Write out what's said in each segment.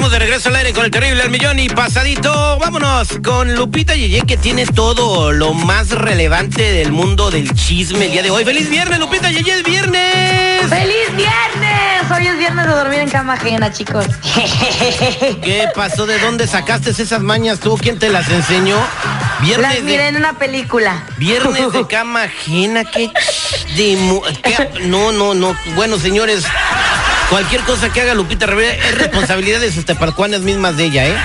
Estamos de regreso al aire con el terrible al millón y pasadito. Vámonos con Lupita Yeye que tiene todo lo más relevante del mundo del chisme el día de hoy. ¡Feliz viernes, Lupita Yeye! ¡Es viernes! ¡Feliz viernes! Hoy es viernes de dormir en cama ajena, chicos. ¿Qué pasó? ¿De dónde sacaste esas mañas tú? ¿Quién te las enseñó? Viernes las miré en una película. Viernes de cama ajena, qué... De, qué no, no, no. Bueno, señores, Cualquier cosa que haga Lupita Rivera es responsabilidad de sus teparcuanas mismas de ella, ¿eh?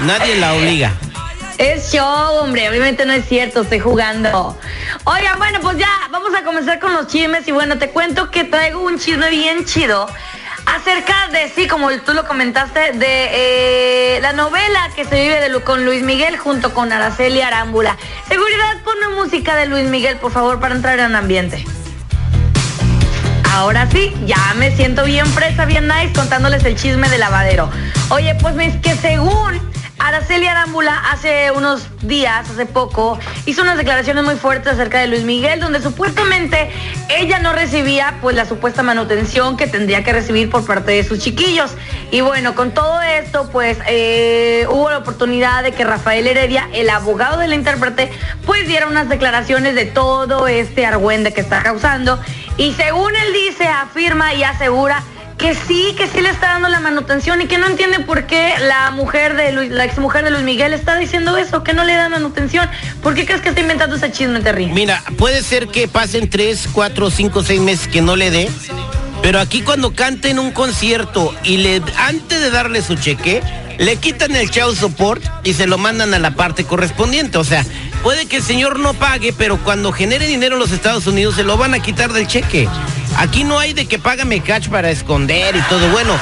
Nadie la obliga. Es show, hombre, obviamente no es cierto, estoy jugando. Oigan, bueno, pues ya, vamos a comenzar con los chismes y bueno, te cuento que traigo un chisme bien chido acerca de, sí, como tú lo comentaste, de eh, la novela que se vive de, con Luis Miguel junto con Araceli Arámbula. Seguridad, ponme música de Luis Miguel, por favor, para entrar en ambiente. Ahora sí, ya me siento bien fresa, bien nice contándoles el chisme de lavadero. Oye, pues es que según Araceli Arámbula hace unos días, hace poco, hizo unas declaraciones muy fuertes acerca de Luis Miguel, donde supuestamente ella no recibía pues la supuesta manutención que tendría que recibir por parte de sus chiquillos. Y bueno, con todo esto, pues eh, hubo la oportunidad de que Rafael Heredia, el abogado de la intérprete, pues diera unas declaraciones de todo este argüende que está causando. Y según él dice, afirma y asegura que sí, que sí le está dando la manutención y que no entiende por qué la mujer de Luis, la exmujer de Luis Miguel está diciendo eso, que no le da manutención. ¿Por qué crees que está inventando ese chisme, Terry? Mira, puede ser que pasen tres, cuatro, cinco, seis meses que no le dé, pero aquí cuando cante en un concierto y le antes de darle su cheque, le quitan el chau support y se lo mandan a la parte correspondiente. O sea, puede que el señor no pague, pero cuando genere dinero en los Estados Unidos se lo van a quitar del cheque. Aquí no hay de que págame catch para esconder y todo. Bueno,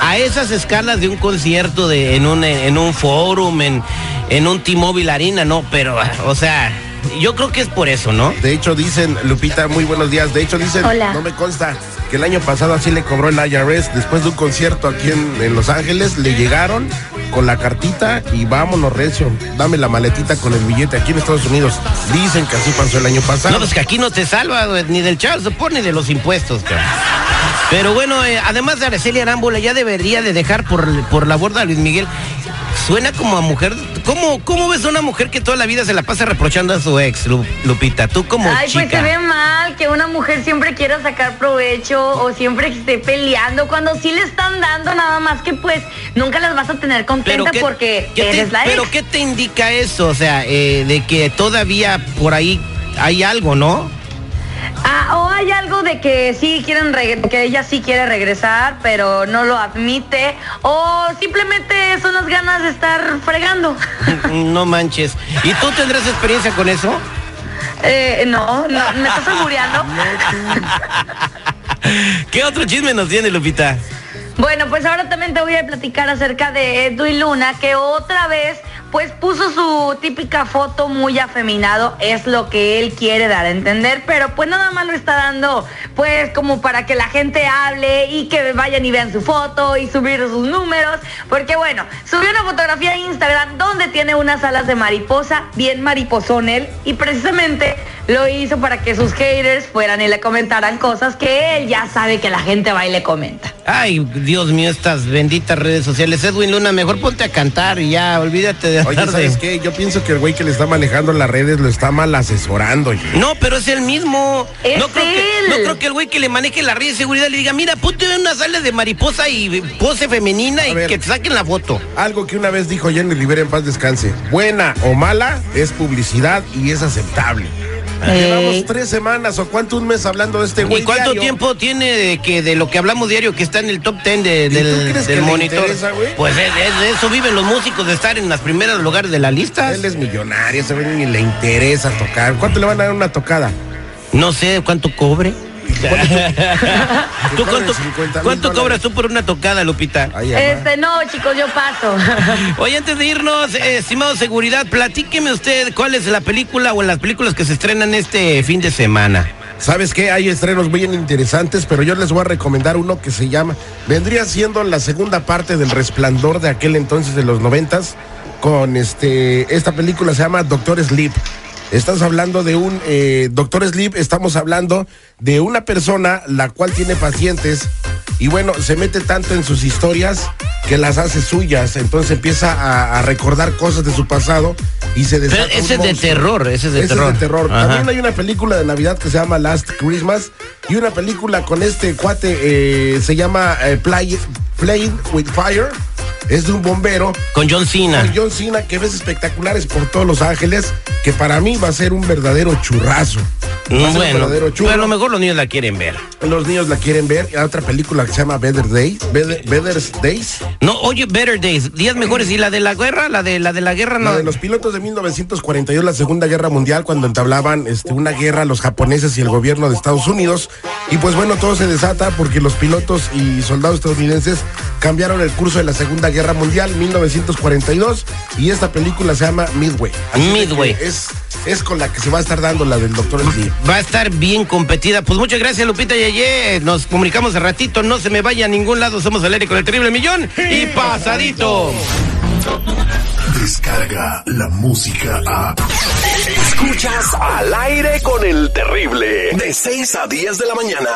a esas escalas de un concierto de, en un, en un forum, en, en un T-Mobile Arena, no, pero, o sea, yo creo que es por eso, ¿no? De hecho, dicen, Lupita, muy buenos días. De hecho, dicen, no me consta, que el año pasado así le cobró el IRS después de un concierto aquí en, Los Ángeles. Le llegaron con la cartita y vámonos, recio. Dame la maletita con el billete aquí en Estados Unidos. Dicen que así pasó el año pasado. No, pues que aquí no te salva ni del Charles support ni de los impuestos, Pero bueno, eh, además de Araceli Arámbula, ya debería de dejar por, por la borda a Luis Miguel suena como a mujer. ¿Cómo, ¿Cómo ves a una mujer que toda la vida se la pasa reprochando a su ex, Lupita? Tú como Ay, pues se ve mal que una mujer siempre quiera sacar provecho o siempre esté peleando cuando sí le están dando nada más que pues nunca las vas a tener contenta porque eres la ex. Pero ¿qué te indica eso? O sea, eh, de que todavía por ahí hay algo, ¿no? Ah, o hay algo de que sí quieren que ella sí quiere regresar, pero no lo admite, o simplemente ganas de estar fregando. No manches. ¿Y tú tendrás experiencia con eso? Eh, no, no, ¿me estás albureando? ¿Qué otro chisme nos tiene, Lupita? Bueno, pues ahora también te voy a platicar acerca de Edwin Luna, que otra vez pues puso su típica foto muy afeminado, es lo que él quiere dar a entender, pero pues nada más lo está dando pues como para que la gente hable y que vayan y vean su foto y subir sus números, porque bueno, subió una fotografía a Instagram donde tiene unas alas de mariposa, bien mariposón él, y precisamente lo hizo para que sus haters fueran y le comentaran cosas que él ya sabe que la gente va y le comenta. Ay, Dios mío, estas benditas redes sociales. Edwin Luna, mejor ponte a cantar y ya, olvídate de Oye, ¿sabes qué? Yo pienso que el güey que le está manejando las redes lo está mal asesorando. No, pero es el mismo. no, creo Que, no creo que el güey que le maneje la red de seguridad le diga, mira, ponte unas alas de mariposa y pose femenina y que te saquen la foto. Algo que una vez dijo Jenny Rivera en paz descanse. Buena o mala es publicidad y es aceptable. Llevamos tres semanas o cuánto un mes hablando de este güey. ¿Y cuánto tiempo tiene de que de lo que hablamos diario que está en el top ten del, del monitor? pues es, eso viven los músicos de estar en los primeros lugares de la lista. Él es millonario, se ve ni le interesa tocar. ¿Cuánto le van a dar una tocada? No sé cuánto cobre. ¿Tú cuánto, cobras tú por una tocada, Lupita? este, no, chicos, yo paso. Oye, antes de irnos, eh, estimado seguridad, platíqueme usted cuál es la película o las películas que se estrenan este fin de semana. ¿Sabes qué? Hay estrenos muy interesantes, pero yo les voy a recomendar uno que se llama, vendría siendo la segunda parte del Resplandor de aquel entonces de los noventas, con este, esta película se llama Doctor Sleep. Estás hablando de un eh, Doctor Sleep, estamos hablando de una persona la cual tiene pacientes y bueno, se mete tanto en sus historias que las hace suyas, entonces empieza a, recordar cosas de su pasado y se desata Pero ese es de terror, ese es de terror. terror. También hay una película de Navidad que se llama Last Christmas y una película con este cuate eh, se llama eh, Play, Playing with Fire es de un bombero. Con John Cena. Con John Cena, que ves espectaculares por todos Los Ángeles, que para mí va a ser un verdadero churrazo. bueno, pero a lo mejor los niños la quieren ver. Los niños la quieren ver. Hay otra película que se llama Better Days. Better, Days. No, oye, Better Days. Días mejores. ¿Y la de la guerra? La de la de la guerra no. La de los pilotos de 1942, la Segunda Guerra Mundial, cuando entablaban este, una guerra los japoneses y el gobierno de Estados Unidos. Y pues bueno, todo se desata porque los pilotos y soldados estadounidenses cambiaron el curso de la Segunda Guerra Mundial, 1942. Y esta película se llama Midway. Midway. Es, es con la que se va a estar dando la del Doctor Sleep. Va a estar bien competida. Pues muchas gracias, Lupita Yeye. Nos comunicamos de ratito. No se me vaya a ningún lado. Somos el con el terrible millón. Y pasadito. Descarga la música a. Escuchas al aire con el terrible. De 6 a 10 de la mañana.